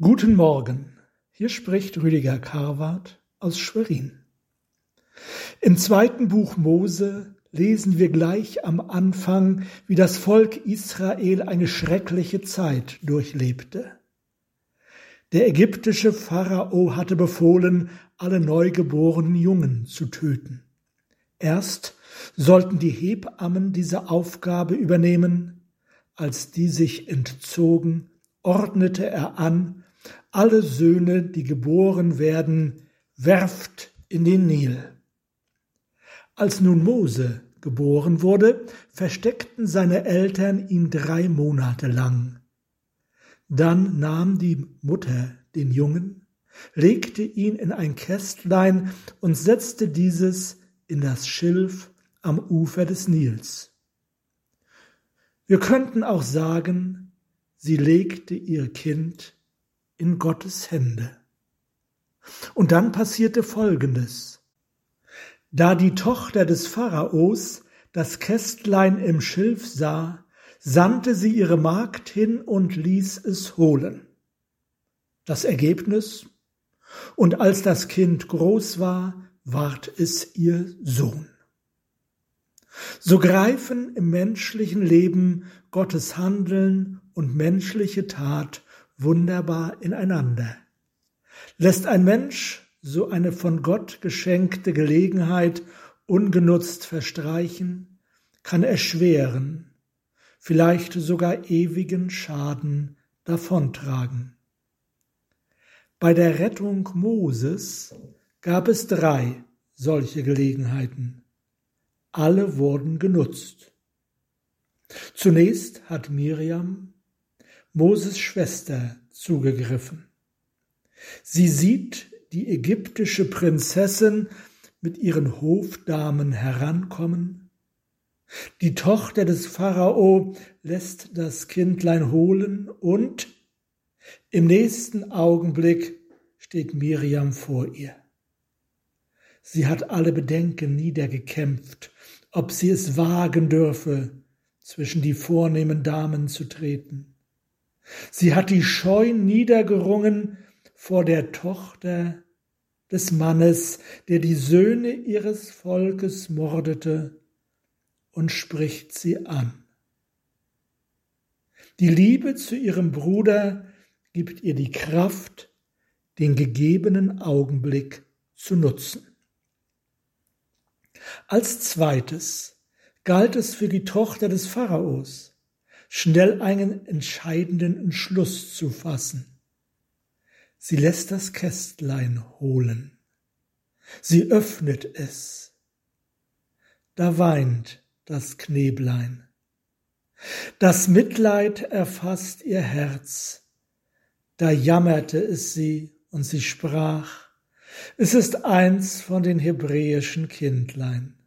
Guten Morgen, hier spricht Rüdiger Karwart aus Schwerin. Im zweiten Buch Mose lesen wir gleich am Anfang, wie das Volk Israel eine schreckliche Zeit durchlebte. Der ägyptische Pharao hatte befohlen, alle neugeborenen Jungen zu töten. Erst sollten die Hebammen diese Aufgabe übernehmen, als die sich entzogen, ordnete er an, alle Söhne, die geboren werden, werft in den Nil. Als nun Mose geboren wurde, versteckten seine Eltern ihn drei Monate lang. Dann nahm die Mutter den Jungen, legte ihn in ein Kästlein und setzte dieses in das Schilf am Ufer des Nils. Wir könnten auch sagen, sie legte ihr Kind in Gottes Hände. Und dann passierte Folgendes. Da die Tochter des Pharaos das Kästlein im Schilf sah, sandte sie ihre Magd hin und ließ es holen. Das Ergebnis? Und als das Kind groß war, ward es ihr Sohn. So greifen im menschlichen Leben Gottes Handeln und menschliche Tat wunderbar ineinander. Lässt ein Mensch so eine von Gott geschenkte Gelegenheit ungenutzt verstreichen, kann er schweren, vielleicht sogar ewigen Schaden davontragen. Bei der Rettung Moses gab es drei solche Gelegenheiten. Alle wurden genutzt. Zunächst hat Miriam Moses Schwester zugegriffen. Sie sieht die ägyptische Prinzessin mit ihren Hofdamen herankommen. Die Tochter des Pharao lässt das Kindlein holen und im nächsten Augenblick steht Miriam vor ihr. Sie hat alle Bedenken niedergekämpft, ob sie es wagen dürfe, zwischen die vornehmen Damen zu treten. Sie hat die Scheu niedergerungen vor der Tochter des Mannes, der die Söhne ihres Volkes mordete, und spricht sie an. Die Liebe zu ihrem Bruder gibt ihr die Kraft, den gegebenen Augenblick zu nutzen. Als zweites galt es für die Tochter des Pharaos, schnell einen entscheidenden Entschluss zu fassen. Sie lässt das Kästlein holen. Sie öffnet es. Da weint das Kneblein. Das Mitleid erfasst ihr Herz. Da jammerte es sie und sie sprach, es ist eins von den hebräischen Kindlein.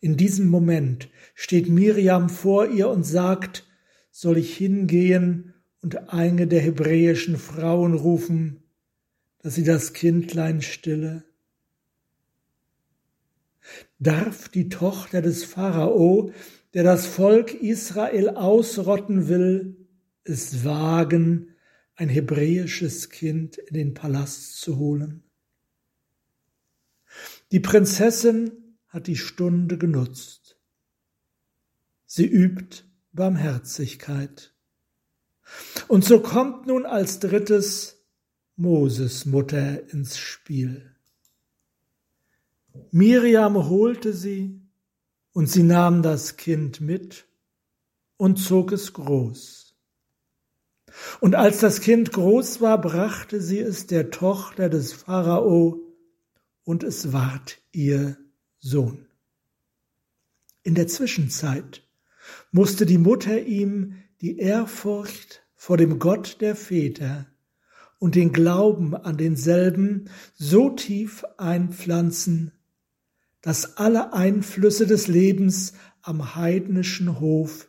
In diesem Moment steht Miriam vor ihr und sagt, soll ich hingehen und eine der hebräischen Frauen rufen, dass sie das Kindlein stille? Darf die Tochter des Pharao, der das Volk Israel ausrotten will, es wagen, ein hebräisches Kind in den Palast zu holen? Die Prinzessin hat die Stunde genutzt. Sie übt Barmherzigkeit. Und so kommt nun als drittes Moses Mutter ins Spiel. Miriam holte sie und sie nahm das Kind mit und zog es groß. Und als das Kind groß war, brachte sie es der Tochter des Pharao und es ward ihr Sohn. In der Zwischenzeit musste die Mutter ihm die Ehrfurcht vor dem Gott der Väter und den Glauben an denselben so tief einpflanzen, dass alle Einflüsse des Lebens am heidnischen Hof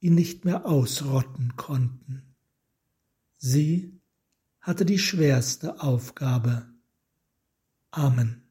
ihn nicht mehr ausrotten konnten. Sie hatte die schwerste Aufgabe. Amen.